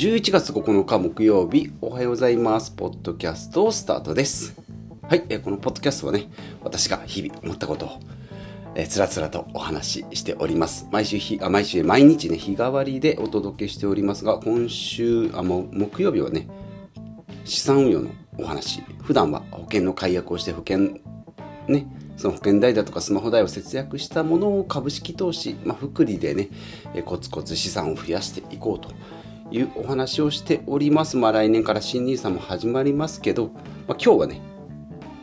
11月9日木曜日、おはようございます。ポッドキャストスタートです。はい、このポッドキャストはね、私が日々思ったことを、えつらつらとお話ししております。毎週日、あ、毎週、毎日ね、日替わりでお届けしておりますが、今週、あ、も木曜日はね、資産運用のお話。普段は保険の解約をして保険、ね、その保険代だとかスマホ代を節約したものを株式投資、まあ、福利でね、コツコツ資産を増やしていこうというお話をしております。まあ来年から新 NISA も始まりますけど、まあ、今日はね、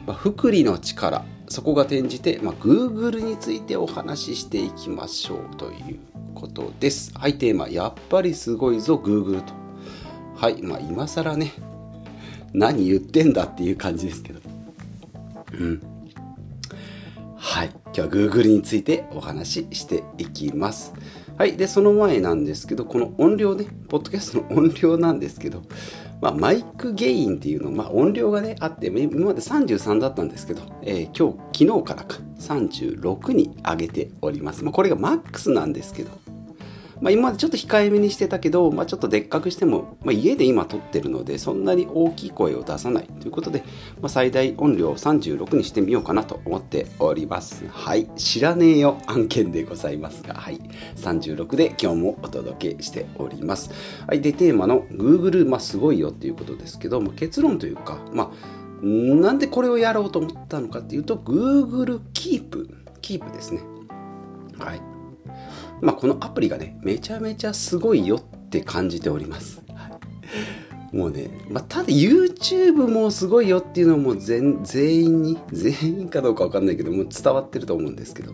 まあ、福利の力、そこが転じて、まあ、Google についてお話ししていきましょうということです。はい、テーマ、やっぱりすごいぞ Google と。はい、まあ今更ね、何言ってんだっていう感じですけど。うん。はい。今日は Google についてお話ししていきます。はい。で、その前なんですけど、この音量ね、ポッドキャストの 音量なんですけど、まあ、マイクゲインっていうの、まあ、音量がね、あって、今まで33だったんですけど、えー今日、昨日からか、36に上げております。まあ、これがマックスなんですけど、まあ、今までちょっと控えめにしてたけど、まあ、ちょっとでっかくしても、まあ、家で今撮ってるのでそんなに大きい声を出さない。ということで、まあ、最大音量を36にしてみようかなと思っております。はい。知らねえよ。案件でございますが。はい。36で今日もお届けしております。はい。でテーマの Google、まあ、すごいよっていうことですけど、まあ、結論というかまあなんでこれをやろうと思ったのかっていうと Google Keep Keep ですね。はい。まあ、このアプリがねめちゃめちゃすごいよって感じております、もうね、まあ、ただ YouTube もすごいよっていうのも全員に全員かどうかわかんないけどもう伝わってると思うんですけど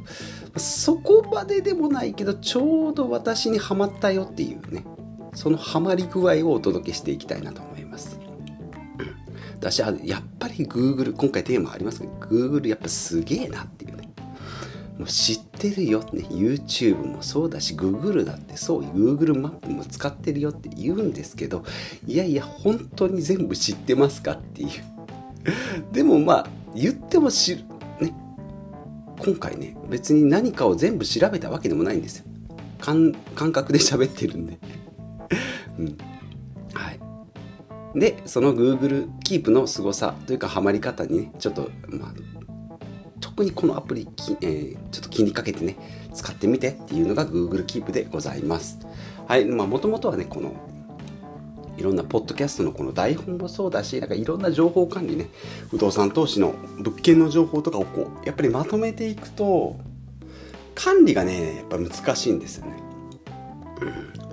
そこまででもないけどちょうど私にはまったよっていうねそのハマり具合をお届けしていきたいなと思います。私はやっぱり Google 今回テーマありますけど Google やっぱすげえなってもう知ってるよ。ね YouTube もそうだし Google だってそう Google マップも使ってるよって言うんですけどいやいや本当に全部知ってますかっていう。でもまあ言っても知る。ね今回ね別に何かを全部調べたわけでもないんですよ。感覚で喋ってるんで。うん。はい。でその Google Keep の凄さというかハマり方にねちょっとまあ特にこのアプリ、えーちょっと気にかけてね使ってみてっていうのが Google Keep でございます。はいまあもともとはねこのいろんなポッドキャストのこの台本もそうだしなんかいろんな情報管理ね不動産投資の物件の情報とかをこうやっぱりまとめていくと管理がねやっぱ難しいんですよね、うん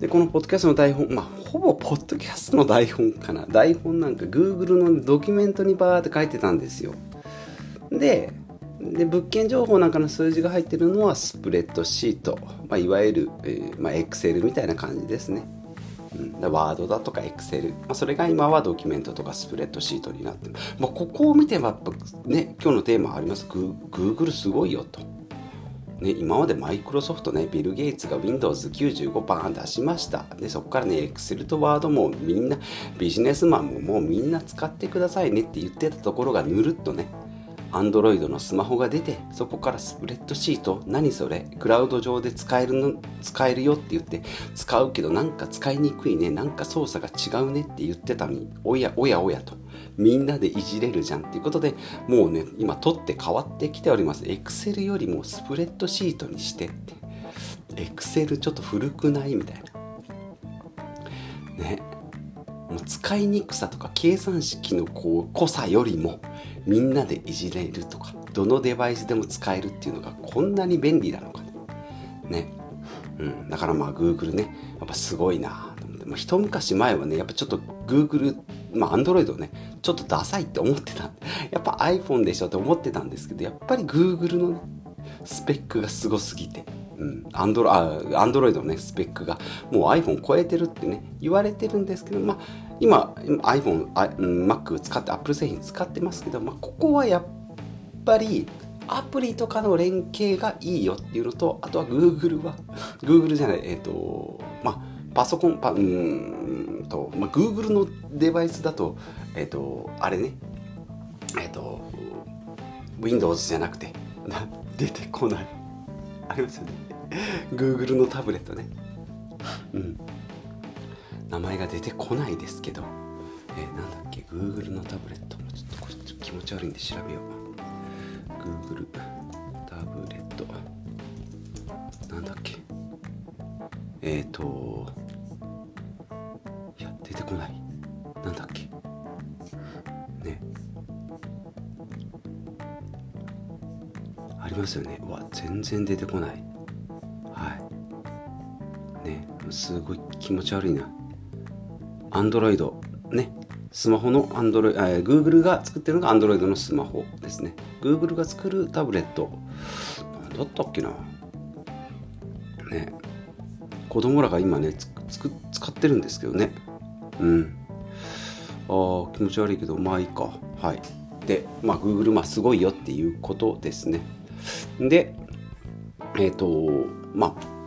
でこのポッドキャストの台本まあほぼポッドキャストの台本かな。台本なんか Google のドキュメントにバーって書いてたんですよ。でで物件情報なんかの数字が入ってるのはスプレッドシート、まあ、いわゆる、えーまあ、Excel みたいな感じですね。ワードだとか Excel、まあ、それが今はドキュメントとかスプレッドシートになってる、まあ、ここを見てもね今日のテーマあります Google すごいよと。ね、今までマイクロソフトね、ビル・ゲイツが Windows95 バーン出しました。で、そこからね、Excel と Word もみんな、ビジネスマンももうみんな使ってくださいねって言ってたところがぬるっとね、Android のスマホが出てそこからスプレッドシート何それクラウド上で使えるの使えるよって言って使うけどなんか使いにくいねなんか操作が違うねって言ってたのにおやおやおやと。みんなでいじれるじゃんっていうことでもうね今取って変わってきております。Excel よりもスプレッドシートにしてって。Excel ちょっと古くない？みたいな。ね。もう使いにくさとか計算式のこう濃さよりもみんなでいじれるとかどのデバイスでも使えるっていうのがこんなに便利なのかね、ね。うん、だからまあ Google ね。やっぱすごいな。と思って、まあ、一昔前はねやっぱちょっと Google まあ Android をねちょっとダサいって思ってた。やっぱ iPhone でしょって思ってたんですけどやっぱり Google のねスペックがすごすぎて。うん、アンドロあアンドロイドのねスペックがもう iPhone 超えてるってね言われてるんですけどまあ今 iPhone、Mac 使って Apple 製品使ってますけど、まあ、ここはやっぱりアプリとかの連携がいいよっていうのとあとは Google は Google じゃないえっ、とまあパソコンパうーんと、まあ、Google のデバイスだとえっ、とあれねえっ、と Windows じゃなくて 出てこない。ありますよね。Google のタブレットね。うん。名前が出てこないですけど、えー、なんだっけ？Google のタブレット。ちょっとこれ気持ち悪いんで調べよう。Google タブレット。なんだっけ？えっ、ー、といや出てこない。なんだっけ？ね。ありますよね。うわ全然出てこない。はい。ねすごい気持ち悪いな。アンドロイドね。スマホのアンドロイド、えー、Google が作ってるのがアンドロイドのスマホですね。Google が作るタブレット。何だったっけな。ね。子供らが今ね使ってるんですけどね。うん。ああ気持ち悪いけどまあいいか。はい。でまあ Google まあすごいよっていうことですね。でえっ、ー、とまあ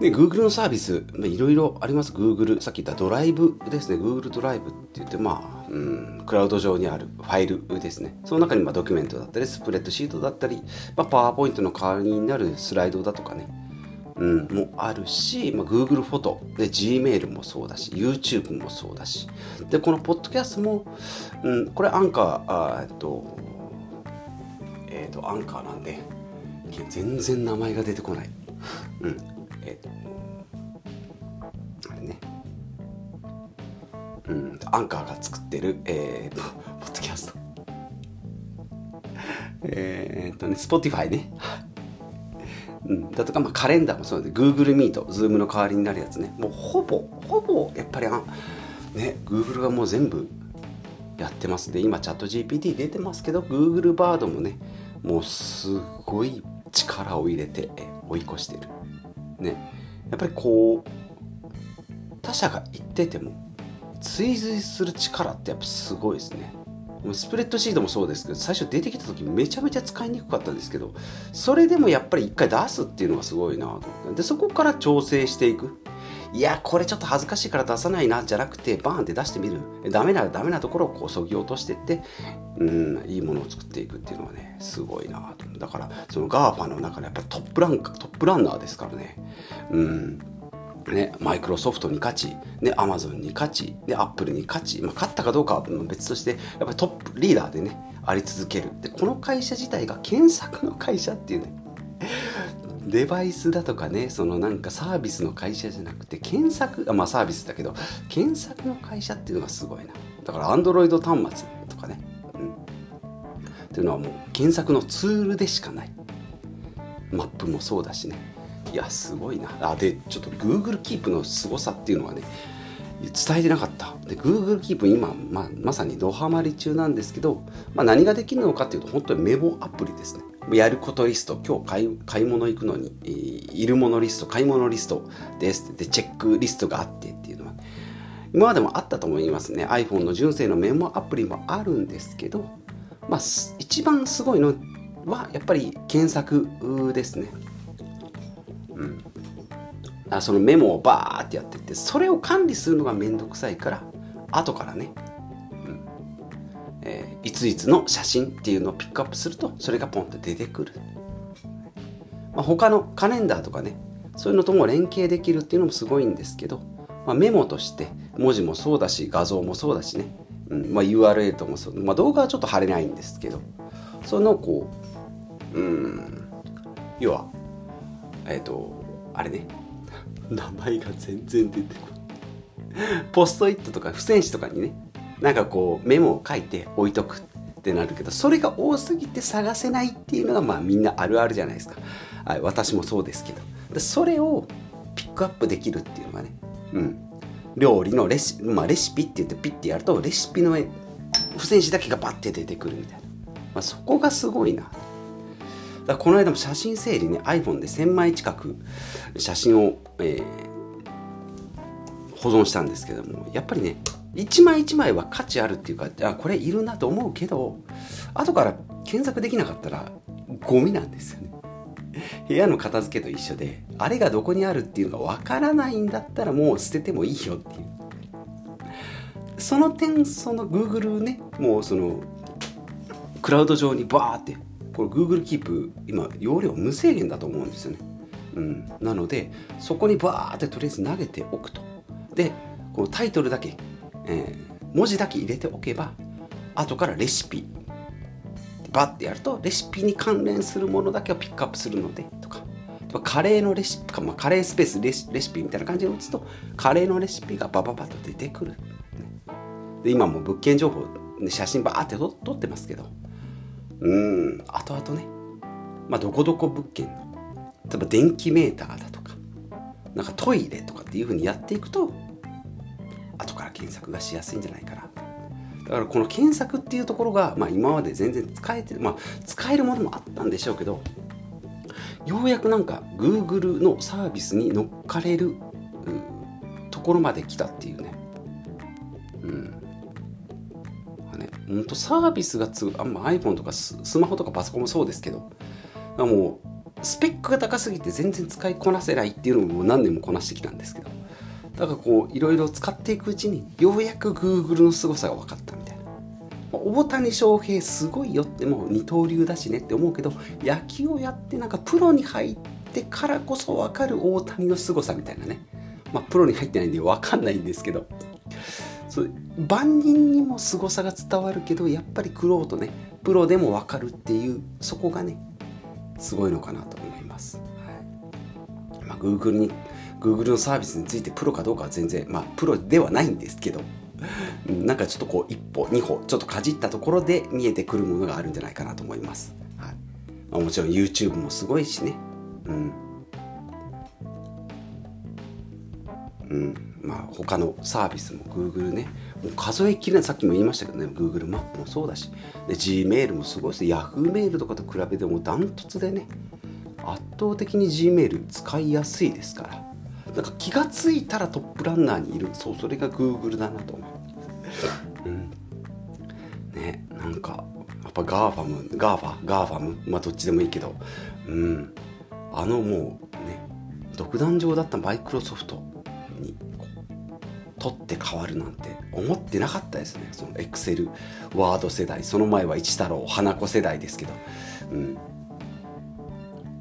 で、Google のサービス、いろいろあります。Google、さっき言ったドライブですね。Google ドライブって言って、まあ、うん、クラウド上にあるファイルですね。その中にまあドキュメントだったり、スプレッドシートだったり、まあ、パワーポイントの代わりになるスライドだとかね、うん、もあるし、まあ、Google フォトで Gmail もそうだし YouTube もそうだしでこのポッドキャストも、うん、これアンカーえっとえっとアンカーなんで全然名前が出てこない、うん、えっとあれね。うんアンカーが作ってるえー、っとポッドキャスト。え、っとね Spotify ね。うん、だとか、まあ、カレンダーもそうで Google Meet、Zoom の代わりになるやつね。もうほぼほぼやっぱりあね Google がもう全部やってます。で今チャット GPT 出てますけど Google バードもねもうすごい力を入れて追い越してる。ねやっぱりこう他者が言ってても追随する力ってやっぱすごいですね。スプレッドシートもそうですけど最初出てきた時めちゃめちゃ使いにくかったんですけどそれでもやっぱり一回出すっていうのがすごいなと思って。でそこから調整していく。いやこれちょっと恥ずかしいから出さないなじゃなくてバーンって出してみる。ダメならダメなところをこうそぎ落としてってうんいいものを作っていくっていうのはねすごいなとだからその GAFA の中でやっぱトップラントップランナーですからね。うん。ね、マイクロソフトに勝ち、ね、アマゾンに勝ち、ね、アップルに勝ち、まあ、勝ったかどうかは別として、やっぱりトップリーダーでね、あり続ける。で、この会社自体が検索の会社っていうね、デバイスだとかね、そのなんかサービスの会社じゃなくて、検索、まあサービスだけど、検索の会社っていうのがすごいな。だから、アンドロイド端末とかね、うん。っていうのはもう検索のツールでしかない。マップもそうだしね。いや、すごいな。あ、で、ちょっと Google Keep の凄さっていうのはね、伝えてなかった。で、Google Keep 今、まあ、まさにドハマり中なんですけど、まあ、何ができるのかっていうと、本当にメモアプリですね。やることリスト、今日買い買い物行くのに、いるものリスト、買い物リストですで、チェックリストがあってっていうのは、今までもあったと思いますね。iPhone の純正のメモアプリもあるんですけど、まあ、一番すごいのは、やっぱり検索ですね。うん。あそのメモをバーってやってってそれを管理するのがめんどくさいから後からね、えー、いついつの写真っていうのをピックアップするとそれがポンと出てくる、まあ、他のカレンダーとかねそういうのとも連携できるっていうのもすごいんですけど、まあ、メモとして文字もそうだし画像もそうだしね、うんまあ、URL ともそう、まあ、動画はちょっと貼れないんですけどそのこううん要はえっ、ー、とあれね。名前が全然出てこない。ポストイットとか付箋紙とかにねなんかこうメモを書いて置いとくってなるけどそれが多すぎて探せないっていうのがまあみんなあるあるじゃないですか、はい、私もそうですけど。でそれをピックアップできるっていうのがねうん。料理のレシ,、まあ、レシピって言ってピッてやるとレシピの付箋紙だけがバッて出てくるみたいな、まあ、そこがすごいな。だこの間も写真整理ね iPhone で1000枚近く写真を、えー、保存したんですけどもやっぱりね一枚一枚は価値あるっていうかあこれいるなと思うけど後から検索できなかったらゴミなんですよね部屋の片付けと一緒であれがどこにあるっていうのがわからないんだったらもう捨ててもいいよっていうその点その Google ねもうそのクラウド上にバーってこれ Google Keep 今容量無制限だと思うんですよね。うん、なのでそこにバーってとりあえず投げておくと。でこのタイトルだけ、えー、文字だけ入れておけば後からレシピバッてやるとレシピに関連するものだけをピックアップするのでとか。カレーのレシピか、まあ、カレースペースレシレシピみたいな感じで打つとカレーのレシピがバババッと出てくる、で今も物件情報写真バーって撮ってますけど。うん後々ね。まあどこどこ物件の例えば電気メーターだとかなんかトイレとかっていうふうにやっていくと後から検索がしやすいんじゃないかな。だからこの検索っていうところが、まあ、今まで全然使えてまあ使えるものもあったんでしょうけどようやくなんか Google のサービスに乗っかれるところまで来たっていうね。うん。ね本当サービスがつあんま iPhone とかスマホとかパソコンもそうですけどもうスペックが高すぎて全然使いこなせないっていうのも何年もこなしてきたんですけど。だからこういろいろ使っていくうちにようやく Google の凄さが分かったみたいな。大谷翔平すごいよってもう二刀流だしねって思うけど野球をやってなんかプロに入ってからこそ分かる大谷の凄さみたいなね。まあプロに入ってないんで分かんないんですけど。そう万人にも凄さが伝わるけどやっぱりクローとねプロでも分かるっていうそこがねすごいのかなと思います。はい。まあ、Google に Google のサービスについてプロかどうかは全然まあプロではないんですけどなんかちょっとこう一歩二歩ちょっとかじったところで見えてくるものがあるんじゃないかなと思います。はいまあ、もちろん YouTube もすごいしね。うん。うん、まあ他のサービスも Google ねもう数えきれないさっきも言いましたけどね Google マップもそうだしで Gmail もすごいです Yahoo メールとかと比べてもダントツでね圧倒的に Gmail 使いやすいですからなんか気が付いたらトップランナーにいる。そうそれが Google だなと思う、うん、ねなんかやっぱ GAFAM GAFA GAFAM まあどっちでもいいけど。うん。あのもうね独壇場だったマイクロソフトに取って変わるなんて思ってなかったですね。そのエクセルワード世代。その前は一太郎花子世代ですけど。うん。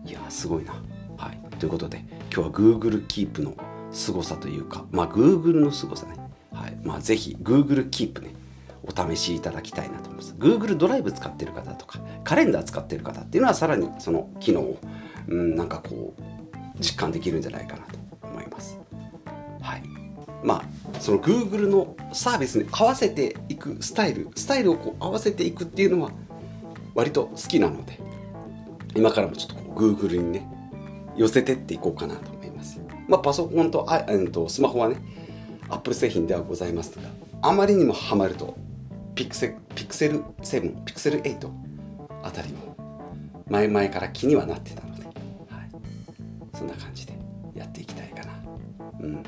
いやすごいな。はい。ということで今日は Google Keep の凄さというか、まあ Google の凄さね。はい。まあぜひ Google Keep ね、お試しいただきたいなと思います。Google ドライブ使ってる方とか、カレンダー使ってる方っていうのはさらにその機能を、うん、なんかこう、実感できるんじゃないかなと思います。はい。まあ、その Google のサービスに合わせていくスタイル、スタイルをこう合わせていくっていうのは割と好きなので、今からもちょっとこう Google にね、寄せてっていこうかなと思います。まあ、パソコンとあ、えー、とスマホはね、Apple 製品ではございますが、あまりにもハマると、ピクセピクセル7、ピクセル8あたりも前々から気にはなってたので、はい、そんな感じでやっていきたいかな。うん。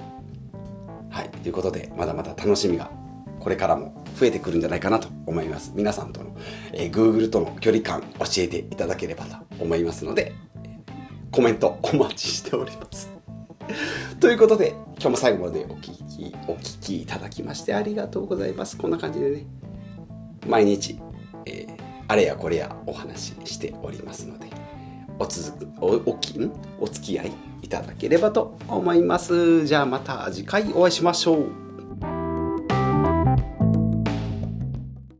はい、ということで、まだまだ楽しみがこれからも増えてくるんじゃないかなと思います。皆さんとの、えー、Google との距離感教えていただければと思いますので、コメントお待ちしております。ということで、今日も最後までお聞き、お聞きいただきましてありがとうございます。こんな感じでね、毎日、えー、あれやこれやお話ししておりますので、お続く、お、おきん、お付き合いいただければと思います。じゃあまた次回お会いしましょう。